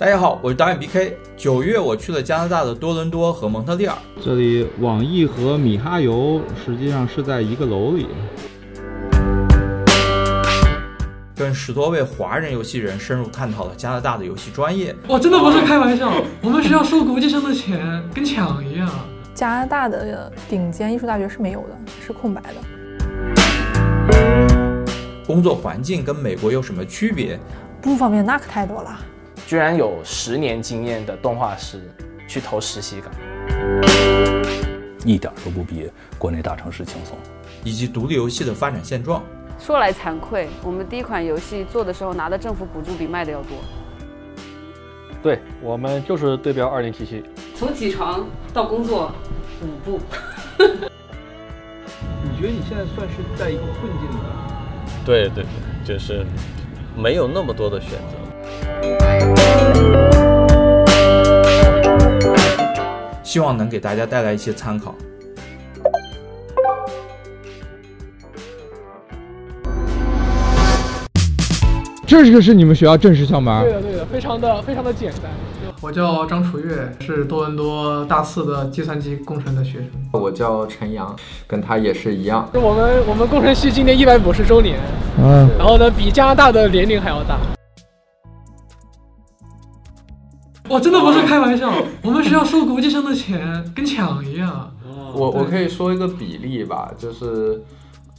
大家好，我是导演 BK。九月我去了加拿大的多伦多和蒙特利尔，这里网易和米哈游实际上是在一个楼里，跟十多位华人游戏人深入探讨了加拿大的游戏专业。哇，真的不是开玩笑，我们学校收国际生的钱跟抢一样。加拿大的顶尖艺术大学是没有的，是空白的。工作环境跟美国有什么区别？不方便，那可太多了。居然有十年经验的动画师去投实习岗，一点都不比国内大城市轻松。以及独立游戏的发展现状。说来惭愧，我们第一款游戏做的时候拿的政府补助比卖的要多。对我们就是对标二零七七，从起床到工作五步。你觉得你现在算是在一个困境的？对对对，就是没有那么多的选择。希望能给大家带来一些参考。这个是你们学校正式校门？对的，对的，非常的非常的简单。我叫张楚月，是多伦多大四的计算机工程的学生。我叫陈阳，跟他也是一样。我们我们工程系今年一百五十周年，嗯，然后呢，比加拿大的年龄还要大。哇，真的不是开玩笑，我们学校收国际生的钱跟抢一样。我我可以说一个比例吧，就是，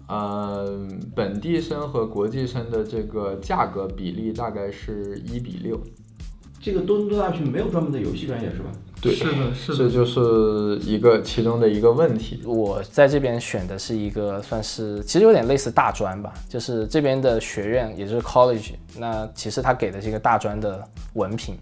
呃，本地生和国际生的这个价格比例大概是一比六。这个多伦多大学没有专门的游戏专业是吧？对，是的，是的，这就是一个其中的一个问题。我在这边选的是一个算是，其实有点类似大专吧，就是这边的学院，也就是 college，那其实他给的是一个大专的文凭。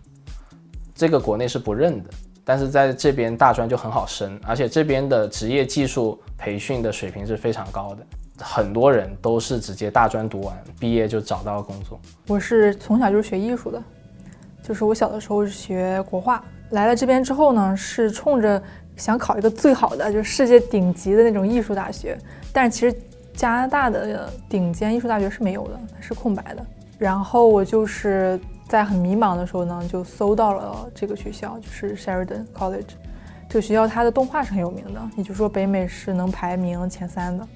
这个国内是不认的，但是在这边大专就很好升，而且这边的职业技术培训的水平是非常高的，很多人都是直接大专读完毕业就找到了工作。我是从小就是学艺术的，就是我小的时候是学国画，来了这边之后呢，是冲着想考一个最好的，就是世界顶级的那种艺术大学，但是其实加拿大的顶尖艺术大学是没有的，它是空白的。然后我就是。在很迷茫的时候呢，就搜到了这个学校，就是 Sheridan College。这个学校它的动画是很有名的，也就是说北美是能排名前三的。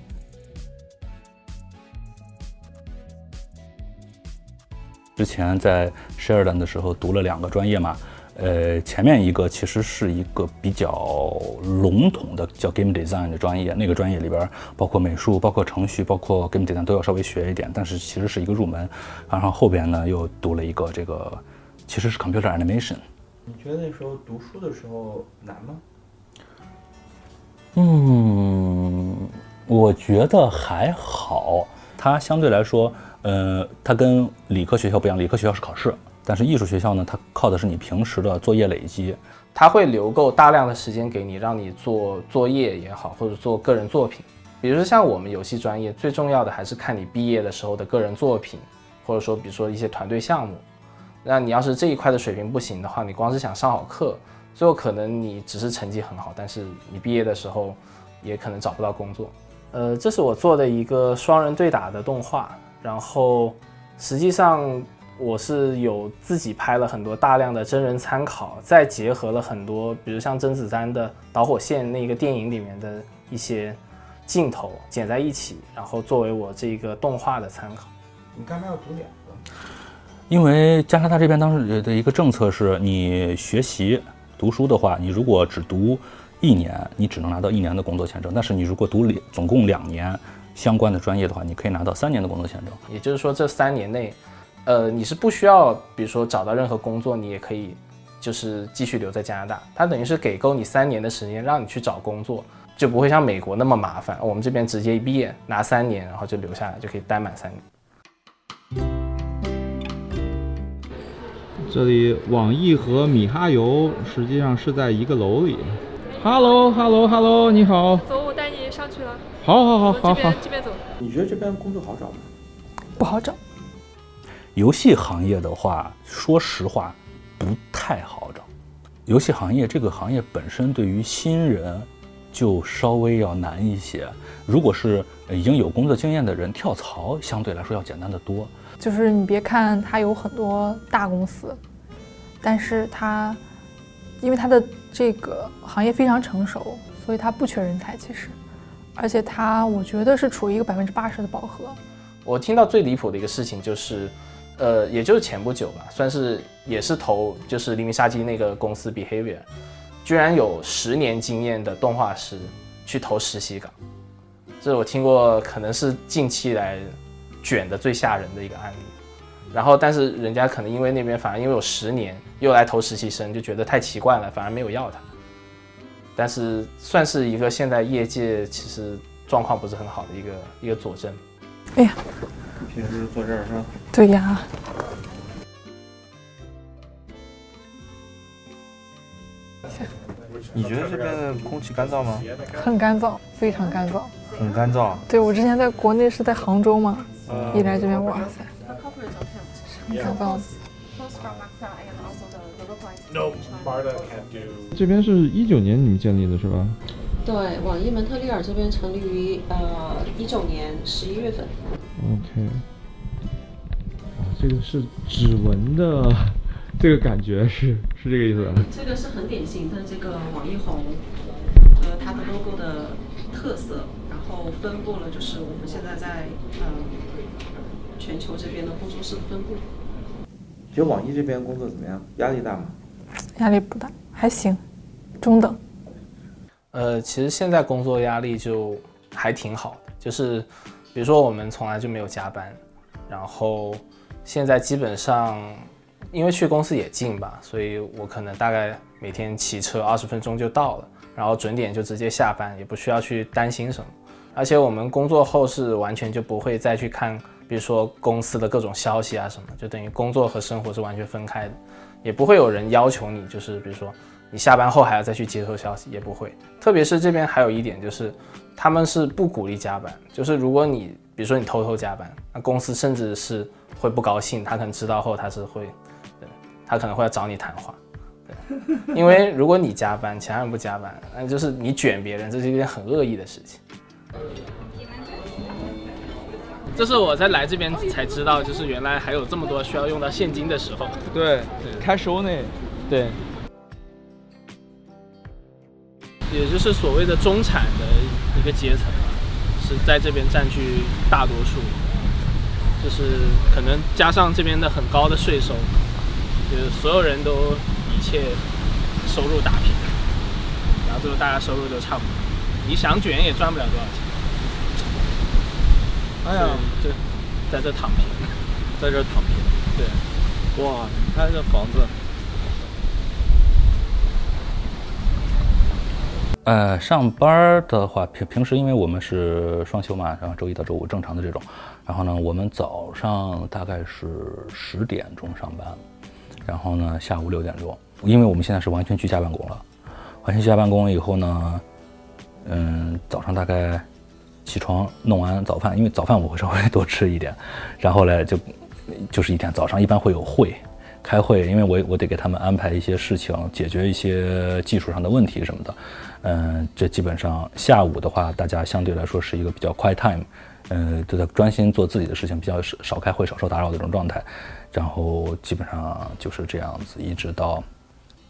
之前在 Sheridan 的时候读了两个专业嘛。呃，前面一个其实是一个比较笼统的叫 Game Design 的专业，那个专业里边包括美术、包括程序、包括 Game Design 都要稍微学一点，但是其实是一个入门。然后后边呢又读了一个这个，其实是 Computer Animation。你觉得那时候读书的时候难吗？嗯，我觉得还好，它相对来说，呃，它跟理科学校不一样，理科学校是考试。但是艺术学校呢，它靠的是你平时的作业累积，它会留够大量的时间给你，让你做作业也好，或者做个人作品。比如说像我们游戏专业，最重要的还是看你毕业的时候的个人作品，或者说比如说一些团队项目。那你要是这一块的水平不行的话，你光是想上好课，最后可能你只是成绩很好，但是你毕业的时候也可能找不到工作。呃，这是我做的一个双人对打的动画，然后实际上。我是有自己拍了很多大量的真人参考，再结合了很多，比如像甄子丹的《导火线》那个电影里面的一些镜头剪在一起，然后作为我这个动画的参考。你干嘛要读两个？因为加拿大这边当时的一个政策是，你学习读书的话，你如果只读一年，你只能拿到一年的工作签证；但是你如果读两总共两年相关的专业的话，你可以拿到三年的工作签证。也就是说，这三年内。呃，你是不需要，比如说找到任何工作，你也可以，就是继续留在加拿大。它等于是给够你三年的时间，让你去找工作，就不会像美国那么麻烦。我们这边直接一毕业拿三年，然后就留下来，就可以待满三年。这里网易和米哈游实际上是在一个楼里。Hello，Hello，Hello，你好。走，我带你上去了。好好好好好。这边走。你觉得这边工作好找吗？不好找。游戏行业的话，说实话，不太好找。游戏行业这个行业本身对于新人就稍微要难一些。如果是已经有工作经验的人跳槽，相对来说要简单的多。就是你别看它有很多大公司，但是它因为它的这个行业非常成熟，所以它不缺人才，其实，而且它我觉得是处于一个百分之八十的饱和。我听到最离谱的一个事情就是，呃，也就是前不久吧，算是也是投就是黎明杀机那个公司 Behavior，居然有十年经验的动画师去投实习岗，这是我听过可能是近期来卷的最吓人的一个案例。然后，但是人家可能因为那边反而因为有十年又来投实习生，就觉得太奇怪了，反而没有要他。但是算是一个现在业界其实状况不是很好的一个一个佐证。哎呀，平时坐这儿是吧？对呀，你觉得这边的空气干燥吗？很干燥，非常干燥。很干燥。对我之前在国内是在杭州嘛，嗯一来这边，哇塞，很干燥的。这边是一九年你们建立的是吧？对，网易蒙特利尔这边成立于呃一九年十一月份。OK，啊，这个是指纹的，这个感觉是是这个意思吧？这个是很典型的这个网易红，呃，它的 logo 的特色，然后分布了就是我们现在在呃全球这边的工作室的分布。觉得网易这边工作怎么样？压力大吗？压力不大，还行，中等。呃，其实现在工作压力就还挺好的，就是比如说我们从来就没有加班，然后现在基本上因为去公司也近吧，所以我可能大概每天骑车二十分钟就到了，然后准点就直接下班，也不需要去担心什么。而且我们工作后是完全就不会再去看，比如说公司的各种消息啊什么，就等于工作和生活是完全分开的，也不会有人要求你，就是比如说你下班后还要再去接收消息，也不会。特别是这边还有一点就是，他们是不鼓励加班，就是如果你比如说你偷偷加班，那公司甚至是会不高兴，他可能知道后他是会，对，他可能会要找你谈话。对，因为如果你加班，其他人不加班，那就是你卷别人，这是一件很恶意的事情。这是我在来这边才知道，就是原来还有这么多需要用到现金的时候。对，开收呢，对，也就是所谓的中产的一个阶层啊，是在这边占据大多数，就是可能加上这边的很高的税收，就是所有人都一切收入打平，然后最后大家收入都差不多，你想卷也赚不了多少钱。哎呀，就在这躺平，在这躺平。对，哇，你看这房子，呃，上班的话，平平时因为我们是双休嘛，然后周一到周五正常的这种，然后呢，我们早上大概是十点钟上班，然后呢，下午六点钟，因为我们现在是完全居家办公了，完全居家办公以后呢，嗯，早上大概起床弄完早饭，因为早饭我会稍微多吃一点，然后呢就就是一天早上一般会有会。开会，因为我我得给他们安排一些事情，解决一些技术上的问题什么的。嗯，这基本上下午的话，大家相对来说是一个比较 quiet time，嗯，都在专心做自己的事情，比较少少开会、少受打扰的这种状态。然后基本上就是这样子，一直到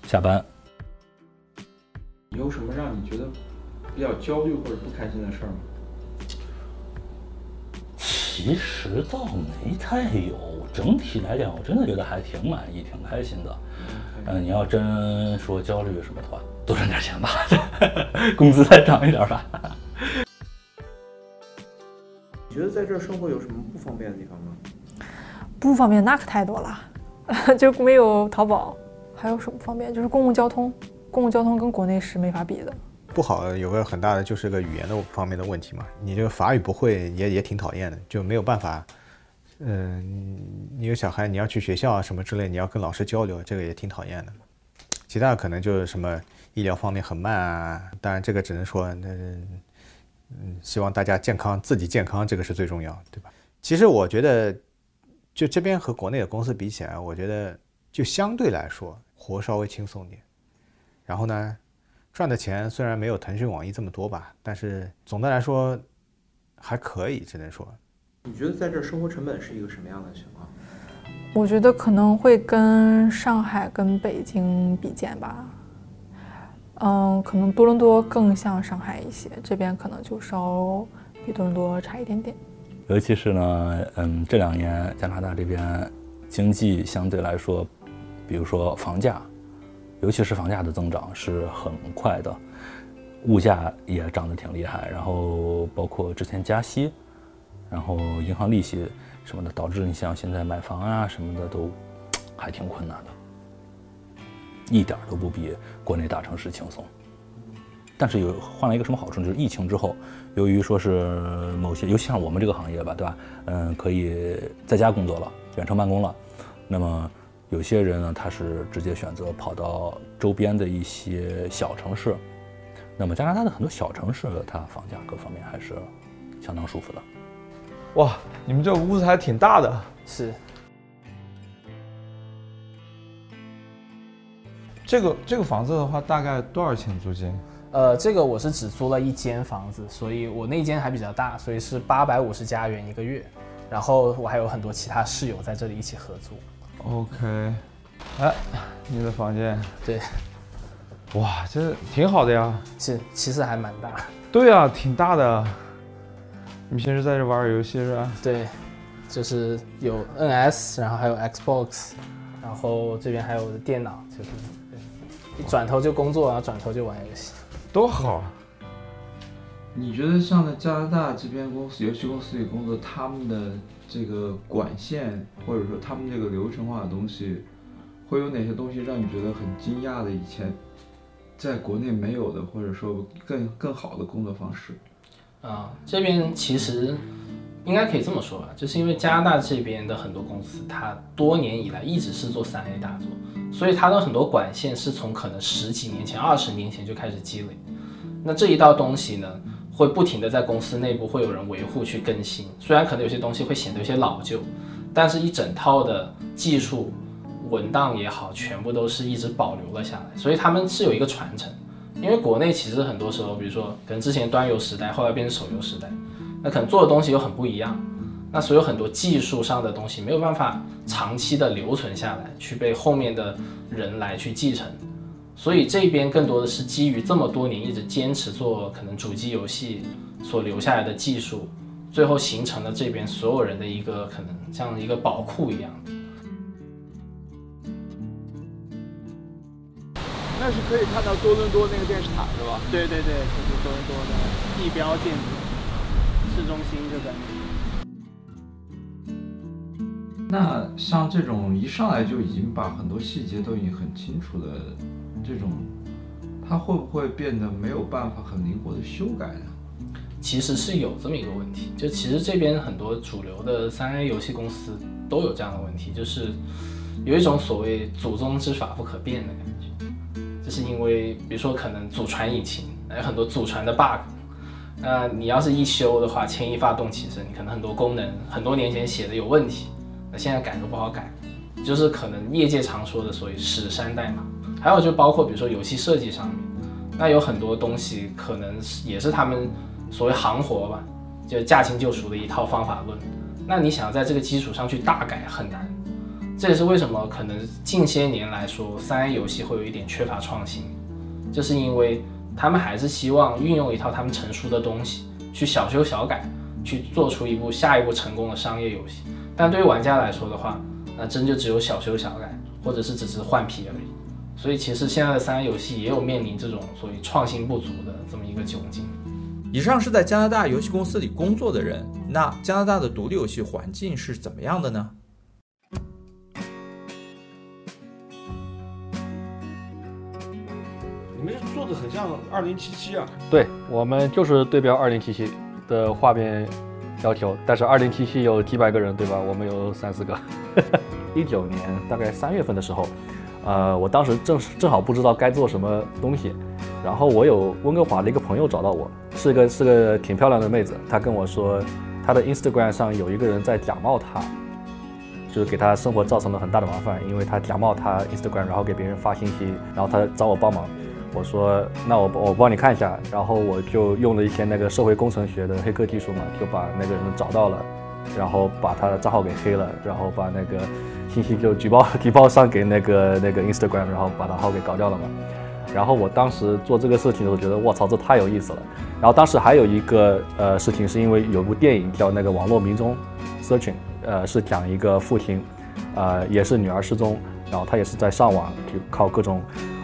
下班。有什么让你觉得比较焦虑或者不开心的事儿吗？其实倒没太有，整体来讲，我真的觉得还挺满意、挺开心的。嗯、你要真说焦虑什么的话，多赚点钱吧，工资再涨一点吧。你觉得在这儿生活有什么不方便的地方吗？不方便那可太多了，就没有淘宝，还有什么方便？就是公共交通，公共交通跟国内是没法比的。不好有个很大的就是个语言的方面的问题嘛，你这个法语不会也也挺讨厌的，就没有办法。嗯，你有小孩，你要去学校啊什么之类，你要跟老师交流，这个也挺讨厌的。其他可能就是什么医疗方面很慢啊，当然这个只能说，那嗯，希望大家健康，自己健康，这个是最重要，对吧？其实我觉得，就这边和国内的公司比起来，我觉得就相对来说活稍微轻松点。然后呢，赚的钱虽然没有腾讯、网易这么多吧，但是总的来说还可以，只能说。你觉得在这儿生活成本是一个什么样的情况？我觉得可能会跟上海跟北京比肩吧。嗯，可能多伦多更像上海一些，这边可能就稍比多伦多差一点点。尤其是呢，嗯，这两年加拿大这边经济相对来说，比如说房价，尤其是房价的增长是很快的，物价也涨得挺厉害，然后包括之前加息，然后银行利息什么的，导致你像现在买房啊什么的都还挺困难的。一点都不比国内大城市轻松，但是有换了一个什么好处，就是疫情之后，由于说是某些，尤其像我们这个行业吧，对吧？嗯，可以在家工作了，远程办公了。那么有些人呢，他是直接选择跑到周边的一些小城市。那么加拿大的很多小城市，它房价各方面还是相当舒服的。哇，你们这屋子还挺大的。是。这个这个房子的话，大概多少钱租金？呃，这个我是只租了一间房子，所以我那间还比较大，所以是八百五十加元一个月。然后我还有很多其他室友在这里一起合租。OK，哎，你的房间？对。哇，这挺好的呀。是，其实还蛮大。对啊，挺大的。你平时在这玩游戏是吧？对，就是有 NS，然后还有 Xbox，然后这边还有我的电脑，就是。一转头就工作，然后转头就玩游戏，多好啊！你觉得像在加拿大这边公司游戏公司里工作，他们的这个管线或者说他们这个流程化的东西，会有哪些东西让你觉得很惊讶的？以前在国内没有的，或者说更更好的工作方式？啊，这边其实应该可以这么说吧，就是因为加拿大这边的很多公司，它多年以来一直是做三 A 大作。所以它的很多管线是从可能十几年前、二十年前就开始积累，那这一道东西呢，会不停的在公司内部会有人维护去更新。虽然可能有些东西会显得有些老旧，但是一整套的技术文档也好，全部都是一直保留了下来。所以他们是有一个传承。因为国内其实很多时候，比如说可能之前端游时代，后来变成手游时代，那可能做的东西又很不一样。那所有很多技术上的东西没有办法长期的留存下来，去被后面的人来去继承，所以这边更多的是基于这么多年一直坚持做可能主机游戏所留下来的技术，最后形成了这边所有人的一个可能像一个宝库一样。那是可以看到多伦多那个电视塔是吧？对对对，就是多伦多的地标建筑，市中心就在那。那像这种一上来就已经把很多细节都已经很清楚的这种，它会不会变得没有办法很灵活的修改呢？其实是有这么一个问题，就其实这边很多主流的三 A 游戏公司都有这样的问题，就是有一种所谓祖宗之法不可变的感觉，就是因为比如说可能祖传引擎还有很多祖传的 bug，那你要是一修的话，牵一发动其身，你可能很多功能很多年前写的有问题。那现在改都不好改，就是可能业界常说的所谓史山代码，还有就包括比如说游戏设计上面，那有很多东西可能也是他们所谓行活吧，就驾轻就熟的一套方法论。那你想要在这个基础上去大改很难，这也是为什么可能近些年来说三 A 游戏会有一点缺乏创新，就是因为他们还是希望运用一套他们成熟的东西去小修小改，去做出一部下一步成功的商业游戏。但对于玩家来说的话，那真就只有小修小改，或者是只是换皮而已。所以其实现在的三 A 游戏也有面临这种所谓创新不足的这么一个窘境。以上是在加拿大游戏公司里工作的人，那加拿大的独立游戏环境是怎么样的呢？你们做的很像二零七七啊？对，我们就是对标二零七七的画面。要求，但是二零七七有几百个人，对吧？我们有三四个。一九年大概三月份的时候，呃，我当时正正好不知道该做什么东西，然后我有温哥华的一个朋友找到我，是个是个挺漂亮的妹子，她跟我说，她的 Instagram 上有一个人在假冒她，就是给她生活造成了很大的麻烦，因为她假冒她 Instagram，然后给别人发信息，然后她找我帮忙。我说，那我我帮你看一下，然后我就用了一些那个社会工程学的黑客技术嘛，就把那个人找到了，然后把他的账号给黑了，然后把那个信息就举报举报上给那个 那个 Instagram，然后把他号给搞掉了嘛。然后我当时做这个事情的时候，觉得我操，这太有意思了。然后当时还有一个呃事情，是因为有部电影叫那个《网络迷踪》，Searching，呃，是讲一个父亲，呃，也是女儿失踪，然后他也是在上网，就靠各种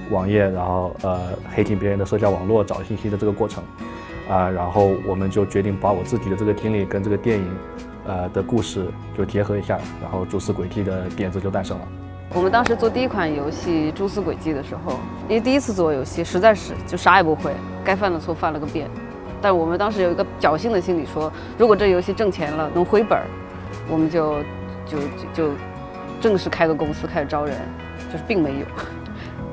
网页，然后呃黑进别人的社交网络找信息的这个过程，啊，然后我们就决定把我自己的这个经历跟这个电影，呃的故事就结合一下，然后蛛丝轨迹的点子就诞生了。我们当时做第一款游戏《蛛丝轨迹》的时候，因为第一次做游戏，实在是就啥也不会，该犯的错犯了个遍。但我们当时有一个侥幸的心理，说如果这游戏挣钱了，能回本儿，我们就就就就正式开个公司开始招人，就是并没有。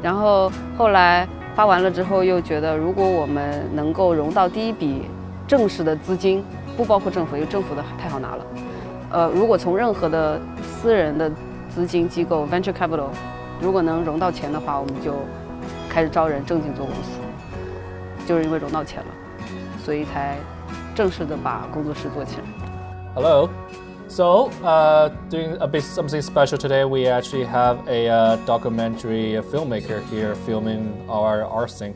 然后后来发完了之后，又觉得如果我们能够融到第一笔正式的资金，不包括政府，因为政府的太好拿了。呃，如果从任何的私人的资金机构 venture capital，如果能融到钱的话，我们就开始招人，正经做公司。就是因为融到钱了，所以才正式的把工作室做起来。Hello. So, uh, doing a bit something special today, we actually have a uh, documentary filmmaker here filming our rsync.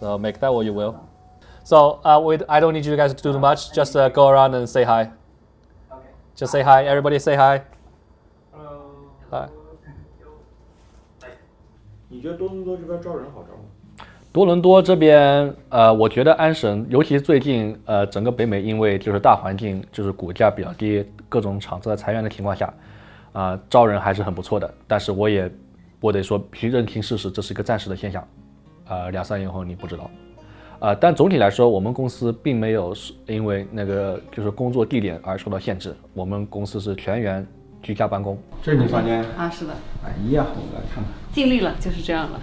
So make that what you will. So uh, we, I don't need you guys to do too much. Just uh, go around and say hi. Okay. Just say hi. Everybody say hi. Hello. Hi. 你觉得多伦多这边招人好招吗？ 多伦多这边，呃，我觉得安省，尤其最近，呃，整个北美因为就是大环境就是股价比较低，各种厂子在裁员的情况下，啊、招人还是很不错的。但是我也，我得说，必须认清事实，这是一个暂时的现象，呃、两三年后你不知道，啊、但总体来说，我们公司并没有是因为那个就是工作地点而受到限制，我们公司是全员居家办公。这是你房间？啊，是的，哎呀，我们来看看。尽力了，就是这样了。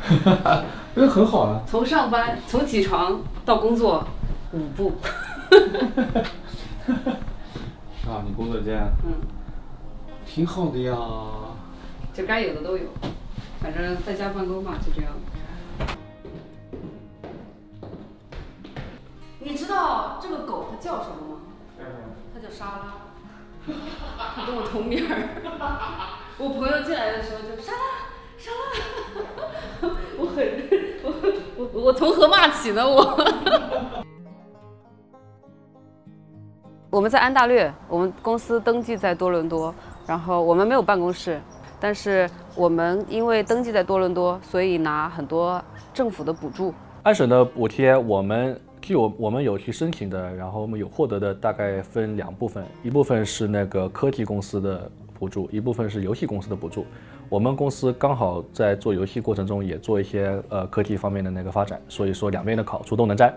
这 很好啊。从上班，从起床到工作，五步。啊，你工作间？嗯，挺好的呀。就该有的都有，反正在家办公嘛，就这样。你知道这个狗它叫什么吗？它叫沙拉，它跟我同名儿。我朋友进来的时候就莎拉，莎拉，我很我我我从何骂起呢？我。我们在安大略，我们公司登记在多伦多，然后我们没有办公室，但是我们因为登记在多伦多，所以拿很多政府的补助。安省的补贴，我们据我我们有去申请的，然后我们有获得的大概分两部分，一部分是那个科技公司的补助，一部分是游戏公司的补助。我们公司刚好在做游戏过程中也做一些呃科技方面的那个发展，所以说两边的好处都能沾。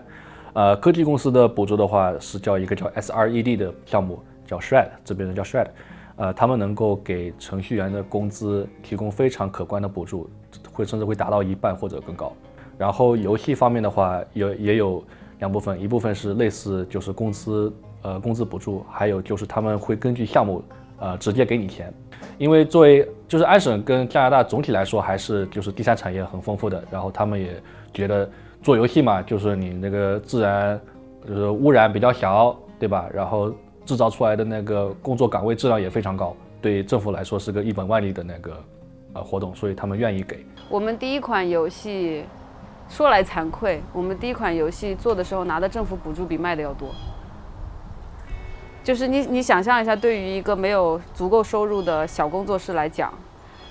呃，科技公司的补助的话是叫一个叫 SRED 的项目，叫 Shred，这边的叫 Shred，呃，他们能够给程序员的工资提供非常可观的补助，会甚至会达到一半或者更高。然后游戏方面的话，有也有两部分，一部分是类似就是工资呃工资补助，还有就是他们会根据项目呃直接给你钱，因为作为就是安省跟加拿大总体来说还是就是第三产业很丰富的，然后他们也觉得做游戏嘛，就是你那个自然就是污染比较小，对吧？然后制造出来的那个工作岗位质量也非常高，对政府来说是个一本万利的那个呃活动，所以他们愿意给。我们第一款游戏，说来惭愧，我们第一款游戏做的时候拿的政府补助比卖的要多。就是你你想象一下，对于一个没有足够收入的小工作室来讲，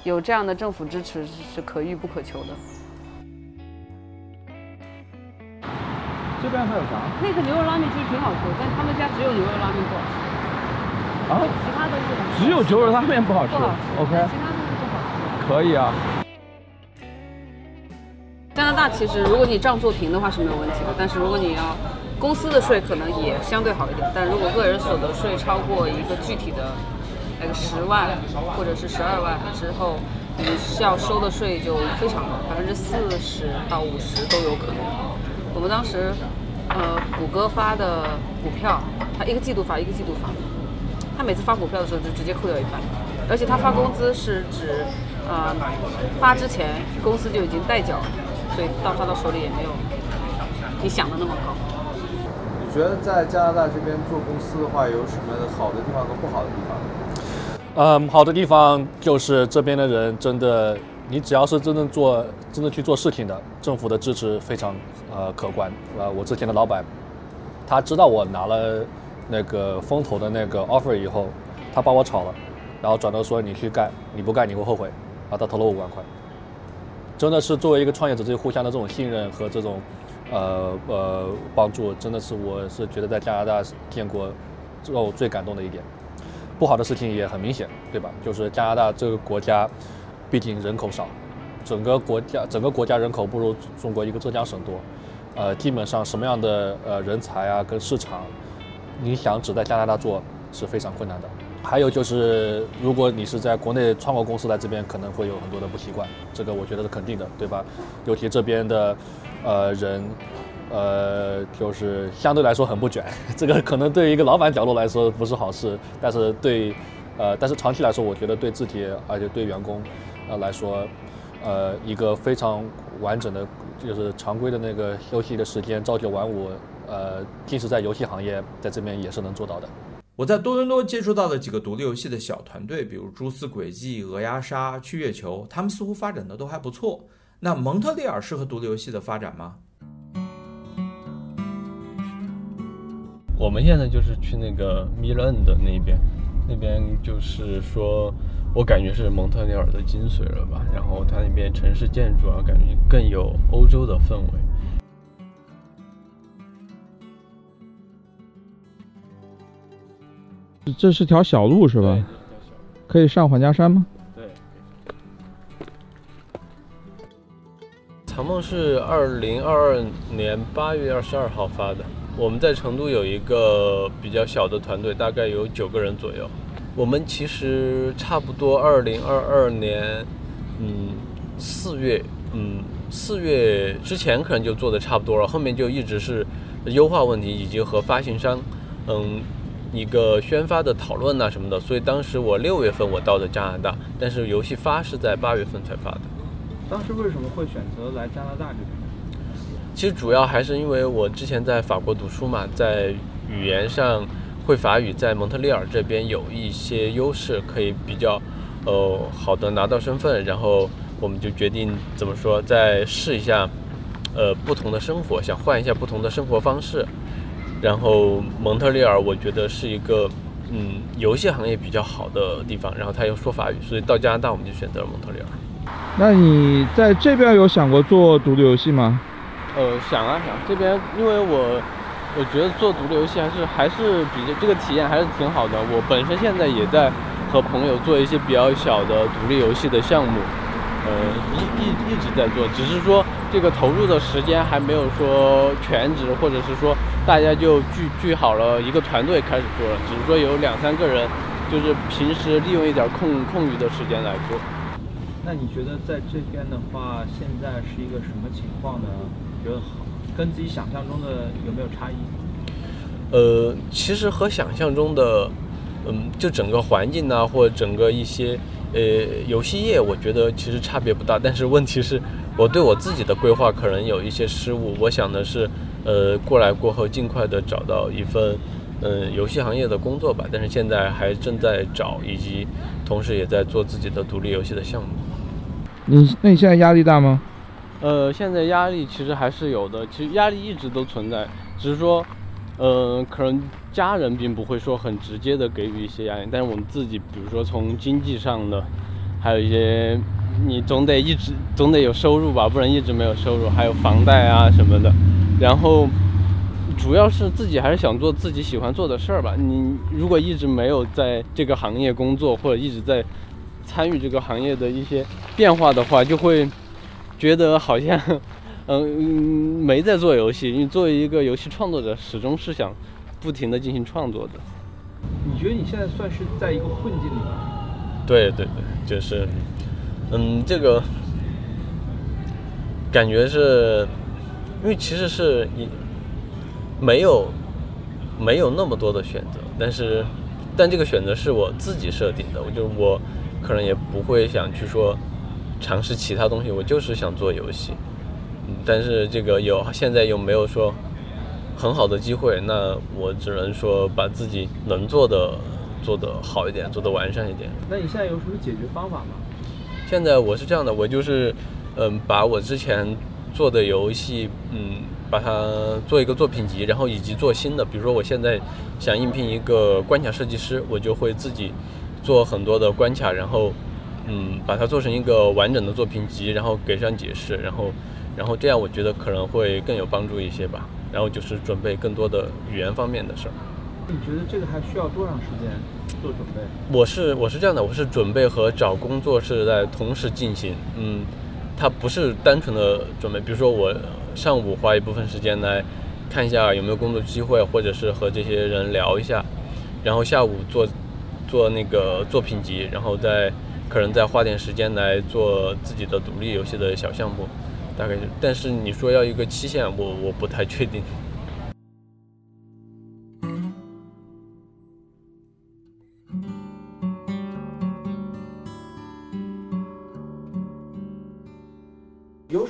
有这样的政府支持是可遇不可求的。这边还有啥？那个牛肉拉面其实挺好吃，但他们家只有牛肉拉面不好吃，啊？其他都是很只有牛肉拉面不好吃。不好 OK，其他都是不好吃。可以啊。加拿大其实如果你账做平的话是没有问题的，但是如果你要公司的税可能也相对好一点，但如果个人所得税超过一个具体的那个十万或者是十二万之后，你需要收的税就非常高，百分之四十到五十都有可能。我们当时，呃，谷歌发的股票，他一个季度发，一个季度发，他每次发股票的时候就直接扣掉一半，而且他发工资是指，呃，发之前公司就已经代缴，所以到他的手里也没有你想的那么高。你觉得在加拿大这边做公司的话，有什么好的地方和不好的地方？嗯，好的地方就是这边的人真的，你只要是真正做、真正去做事情的，政府的支持非常呃可观。呃，我之前的老板，他知道我拿了那个风投的那个 offer 以后，他把我炒了，然后转头说你去干，你不干你会后悔，然后他投了五万块。真的是作为一个创业者，这互相的这种信任和这种呃呃帮助，真的是我是觉得在加拿大见过让我最感动的一点。不好的事情也很明显，对吧？就是加拿大这个国家，毕竟人口少，整个国家整个国家人口不如中国一个浙江省多，呃，基本上什么样的呃人才啊跟市场，你想只在加拿大做是非常困难的。还有就是，如果你是在国内创过公司来这边，可能会有很多的不习惯，这个我觉得是肯定的，对吧？尤其这边的，呃人，呃就是相对来说很不卷，这个可能对于一个老板角度来说不是好事，但是对，呃但是长期来说，我觉得对自己而且对员工，呃来说，呃一个非常完整的，就是常规的那个休息的时间，朝九晚五，呃即使在游戏行业，在这边也是能做到的。我在多伦多接触到的几个独立游戏的小团队，比如蛛丝轨迹、鹅鸭杀、去月球，他们似乎发展的都还不错。那蒙特利尔适合独立游戏的发展吗？我们现在就是去那个米伦的那边，那边就是说我感觉是蒙特利尔的精髓了吧。然后它那边城市建筑啊，感觉更有欧洲的氛围。这是条小路是吧？可以上缓家山吗？对。长梦是二零二二年八月二十二号发的。我们在成都有一个比较小的团队，大概有九个人左右。我们其实差不多二零二二年，嗯，四月，嗯，四月之前可能就做的差不多了，后面就一直是优化问题以及和发行商，嗯。一个宣发的讨论呐什么的，所以当时我六月份我到的加拿大，但是游戏发是在八月份才发的。当时为什么会选择来加拿大这边？其实主要还是因为我之前在法国读书嘛，在语言上会法语，在蒙特利尔这边有一些优势，可以比较呃好的拿到身份，然后我们就决定怎么说，再试一下呃不同的生活，想换一下不同的生活方式。然后蒙特利尔，我觉得是一个嗯游戏行业比较好的地方。然后他又说法语，所以到加拿大我们就选择了蒙特利尔。那你在这边有想过做独立游戏吗？呃，想啊想。这边因为我我觉得做独立游戏还是还是比较这个体验还是挺好的。我本身现在也在和朋友做一些比较小的独立游戏的项目。呃，一一一直在做，只是说这个投入的时间还没有说全职，或者是说大家就聚聚好了一个团队开始做了，只是说有两三个人，就是平时利用一点空空余的时间来做。那你觉得在这边的话，现在是一个什么情况呢？觉得好，跟自己想象中的有没有差异？呃，其实和想象中的，嗯，就整个环境呢，或者整个一些。呃，游戏业我觉得其实差别不大，但是问题是，我对我自己的规划可能有一些失误。我想的是，呃，过来过后尽快的找到一份，嗯，游戏行业的工作吧。但是现在还正在找，以及同时也在做自己的独立游戏的项目。你那你现在压力大吗？呃，现在压力其实还是有的，其实压力一直都存在，只是说。呃，可能家人并不会说很直接的给予一些压力，但是我们自己，比如说从经济上的，还有一些，你总得一直总得有收入吧，不能一直没有收入，还有房贷啊什么的。然后，主要是自己还是想做自己喜欢做的事儿吧。你如果一直没有在这个行业工作，或者一直在参与这个行业的一些变化的话，就会觉得好像。嗯，没在做游戏。你作为一个游戏创作者，始终是想不停的进行创作的。你觉得你现在算是在一个困境里吗？对对对，就是，嗯，这个感觉是，因为其实是你没有没有那么多的选择，但是但这个选择是我自己设定的，我就我可能也不会想去说尝试其他东西，我就是想做游戏。但是这个有现在又没有说很好的机会，那我只能说把自己能做的做得好一点，做得完善一点。那你现在有什么解决方法吗？现在我是这样的，我就是，嗯，把我之前做的游戏，嗯，把它做一个作品集，然后以及做新的。比如说，我现在想应聘一个关卡设计师，我就会自己做很多的关卡，然后，嗯，把它做成一个完整的作品集，然后给上解释，然后，然后这样我觉得可能会更有帮助一些吧。然后就是准备更多的语言方面的事儿。你觉得这个还需要多长时间做准备？我是我是这样的，我是准备和找工作是在同时进行，嗯，它不是单纯的准备。比如说我上午花一部分时间来看一下有没有工作机会，或者是和这些人聊一下，然后下午做做那个作品集，然后再可能再花点时间来做自己的独立游戏的小项目，大概。但是你说要一个期限，我我不太确定。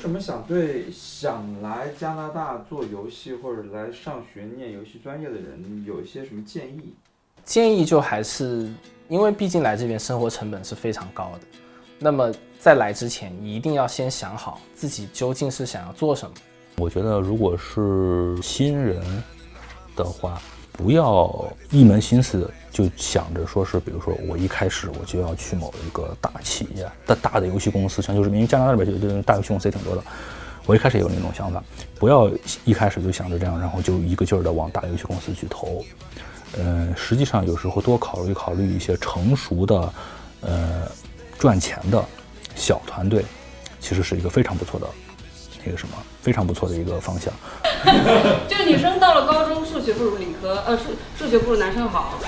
什么想对想来加拿大做游戏或者来上学念游戏专业的人有一些什么建议？建议就还是因为毕竟来这边生活成本是非常高的，那么在来之前，你一定要先想好自己究竟是想要做什么。我觉得如果是新人的话，不要一门心思就想着说是，比如说我一开始我就要去某一个大企业、大大的游戏公司，像就是因为加拿大那边就大游戏公司也挺多的。我一开始也有那种想法，不要一开始就想着这样，然后就一个劲儿的往大游戏公司去投。呃，实际上有时候多考虑考虑一些成熟的、呃赚钱的小团队，其实是一个非常不错的那个什么，非常不错的一个方向。就女生到了高中，数学不如理科，呃，数数学不如男生好，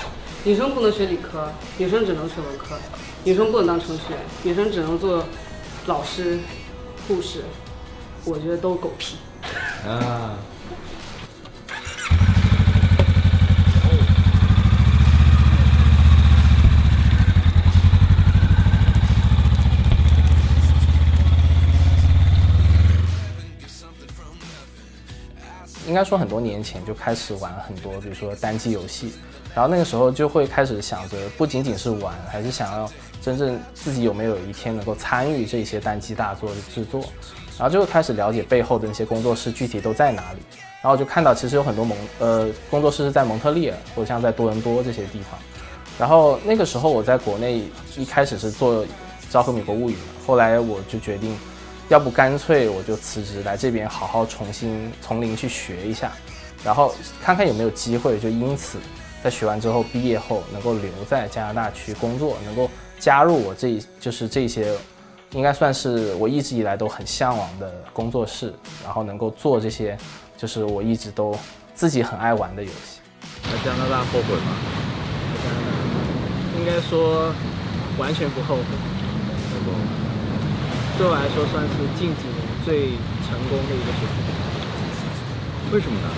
女生不能学理科，女生只能学文科，女生不能当程序员，女生只能做老师、护士，我觉得都狗屁。啊，应该说很多年前就开始玩很多，比如说单机游戏，然后那个时候就会开始想着，不仅仅是玩，还是想要真正自己有没有一天能够参与这些单机大作的制作，然后就开始了解背后的那些工作室具体都在哪里，然后就看到其实有很多蒙呃工作室是在蒙特利尔或者像在多伦多这些地方，然后那个时候我在国内一开始是做《昭和美国物语》，后来我就决定。要不干脆我就辞职来这边好好重新从零去学一下，然后看看有没有机会，就因此在学完之后毕业后能够留在加拿大去工作，能够加入我这就是这些，应该算是我一直以来都很向往的工作室，然后能够做这些就是我一直都自己很爱玩的游戏。来加拿大后悔吗？应该说完全不后悔。对我来说算是近几年最成功的一个选择。为什么呢？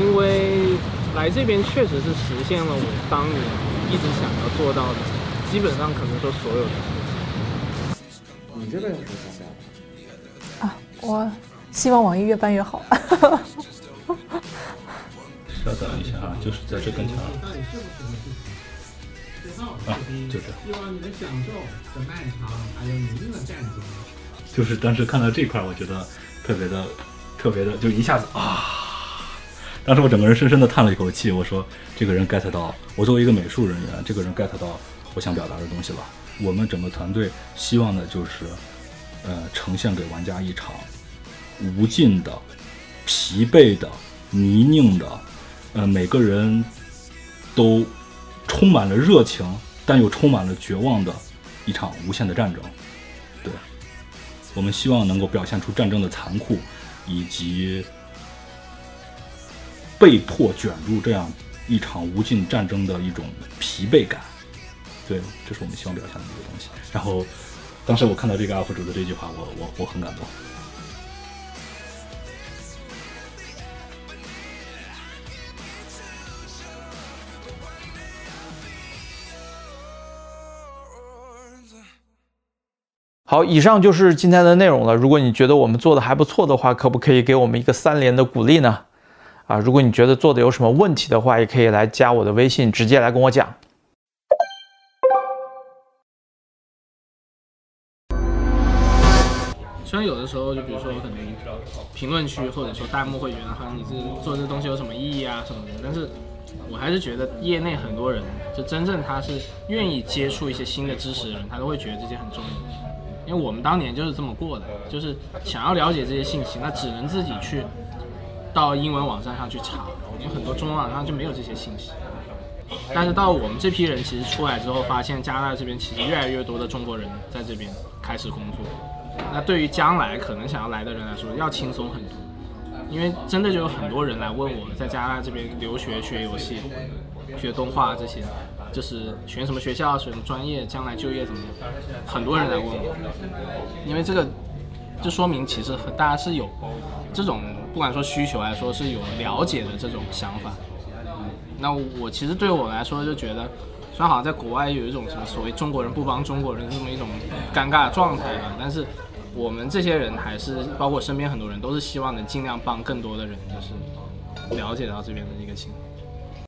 因为来这边确实是实现了我当年一直想要做到的，基本上可能说所有的事情。你这边有什么想法？啊，我希望网易越办越好。稍等一下啊，就是在这跟前。啊，就这。希望你的享受的漫长还有宁静的战争。就是当时看到这块，我觉得特别的、特别的，就一下子啊！当时我整个人深深的叹了一口气，我说：“这个人 get 到，我作为一个美术人员，这个人 get 到我想表达的东西了。”我们整个团队希望的就是，呃，呈现给玩家一场无尽的、疲惫的、泥泞的，呃，每个人都。充满了热情，但又充满了绝望的一场无限的战争。对，我们希望能够表现出战争的残酷，以及被迫卷入这样一场无尽战争的一种疲惫感。对，这是我们希望表现的一个东西。然后，当时我看到这个 UP 主的这句话，我我我很感动。好，以上就是今天的内容了。如果你觉得我们做的还不错的话，可不可以给我们一个三连的鼓励呢？啊，如果你觉得做的有什么问题的话，也可以来加我的微信，直接来跟我讲。虽然有的时候，就比如说可能评论区或者说弹幕会觉得哈你是做这东西有什么意义啊什么的，但是我还是觉得业内很多人就真正他是愿意接触一些新的知识的人，他都会觉得这些很重要。因为我们当年就是这么过的，就是想要了解这些信息，那只能自己去到英文网站上去查，我们很多中文网上就没有这些信息。但是到我们这批人其实出来之后，发现加拿大这边其实越来越多的中国人在这边开始工作。那对于将来可能想要来的人来说，要轻松很多，因为真的就有很多人来问我，在加拿大这边留学、学游戏、学动画这些，就是选什么学校、选什么专业，将来就业怎么样，很多人来问我，因为这个就说明其实大家是有这种不管说需求来说是有了解的这种想法。那我其实对我来说就觉得，虽然好像在国外有一种什么所谓中国人不帮中国人这么一种尴尬的状态吧，但是我们这些人还是包括身边很多人都是希望能尽量帮更多的人，就是了解到这边的一个情况。